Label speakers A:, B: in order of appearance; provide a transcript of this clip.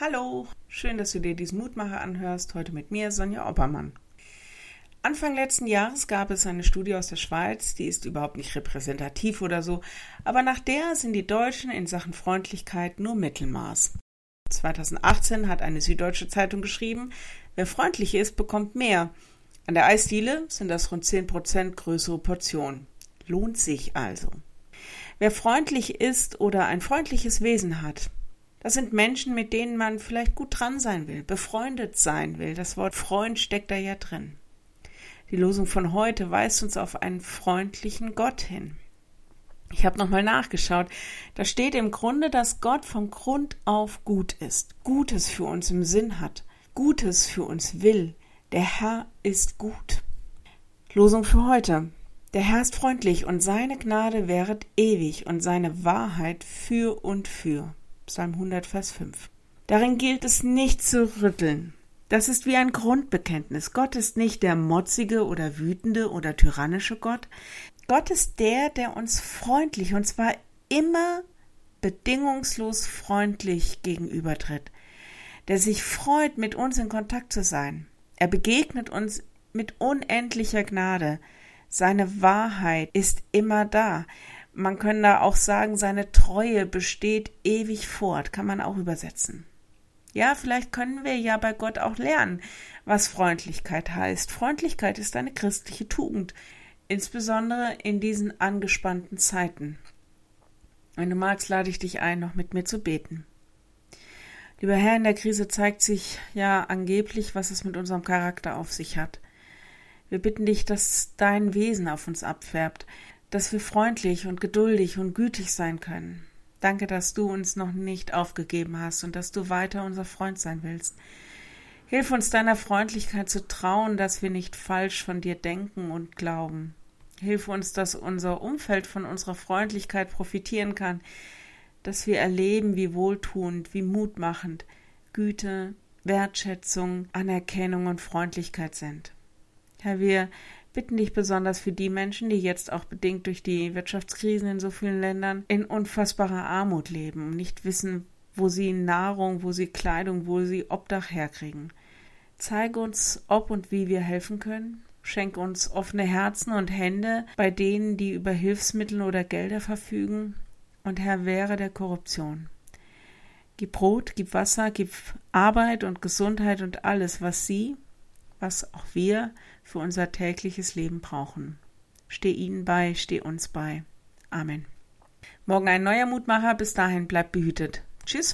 A: Hallo, schön, dass du dir diesen Mutmacher anhörst. Heute mit mir, Sonja Oppermann. Anfang letzten Jahres gab es eine Studie aus der Schweiz, die ist überhaupt nicht repräsentativ oder so, aber nach der sind die Deutschen in Sachen Freundlichkeit nur Mittelmaß. 2018 hat eine süddeutsche Zeitung geschrieben, wer freundlich ist, bekommt mehr. An der Eisdiele sind das rund 10% größere Portionen. Lohnt sich also. Wer freundlich ist oder ein freundliches Wesen hat, das sind Menschen, mit denen man vielleicht gut dran sein will, befreundet sein will. Das Wort Freund steckt da ja drin. Die Losung von heute weist uns auf einen freundlichen Gott hin. Ich habe nochmal nachgeschaut. Da steht im Grunde, dass Gott von Grund auf gut ist, Gutes für uns im Sinn hat, Gutes für uns will. Der Herr ist gut. Losung für heute. Der Herr ist freundlich und seine Gnade währet ewig und seine Wahrheit für und für. Psalm 100, Vers 5. Darin gilt es nicht zu rütteln. Das ist wie ein Grundbekenntnis. Gott ist nicht der motzige oder wütende oder tyrannische Gott. Gott ist der, der uns freundlich, und zwar immer bedingungslos freundlich gegenübertritt, der sich freut, mit uns in Kontakt zu sein. Er begegnet uns mit unendlicher Gnade. Seine Wahrheit ist immer da man könnte da auch sagen, seine Treue besteht ewig fort, kann man auch übersetzen. Ja, vielleicht können wir ja bei Gott auch lernen, was Freundlichkeit heißt. Freundlichkeit ist eine christliche Tugend, insbesondere in diesen angespannten Zeiten. Wenn du magst, lade ich dich ein, noch mit mir zu beten. Lieber Herr, in der Krise zeigt sich ja angeblich, was es mit unserem Charakter auf sich hat. Wir bitten dich, dass dein Wesen auf uns abfärbt, dass wir freundlich und geduldig und gütig sein können. Danke, dass du uns noch nicht aufgegeben hast und dass du weiter unser Freund sein willst. Hilf uns deiner Freundlichkeit zu trauen, dass wir nicht falsch von dir denken und glauben. Hilf uns, dass unser Umfeld von unserer Freundlichkeit profitieren kann, dass wir erleben, wie wohltuend, wie mutmachend Güte, Wertschätzung, Anerkennung und Freundlichkeit sind. Herr, wir bitten dich besonders für die Menschen, die jetzt auch bedingt durch die Wirtschaftskrisen in so vielen Ländern in unfassbarer Armut leben und nicht wissen, wo sie Nahrung, wo sie Kleidung, wo sie Obdach herkriegen. Zeige uns, ob und wie wir helfen können. Schenk uns offene Herzen und Hände bei denen, die über Hilfsmittel oder Gelder verfügen. Und Herr, wehre der Korruption. Gib Brot, gib Wasser, gib Arbeit und Gesundheit und alles, was sie, was auch wir für unser tägliches Leben brauchen. Steh ihnen bei, steh uns bei. Amen. Morgen ein neuer Mutmacher. Bis dahin bleibt behütet. Tschüss.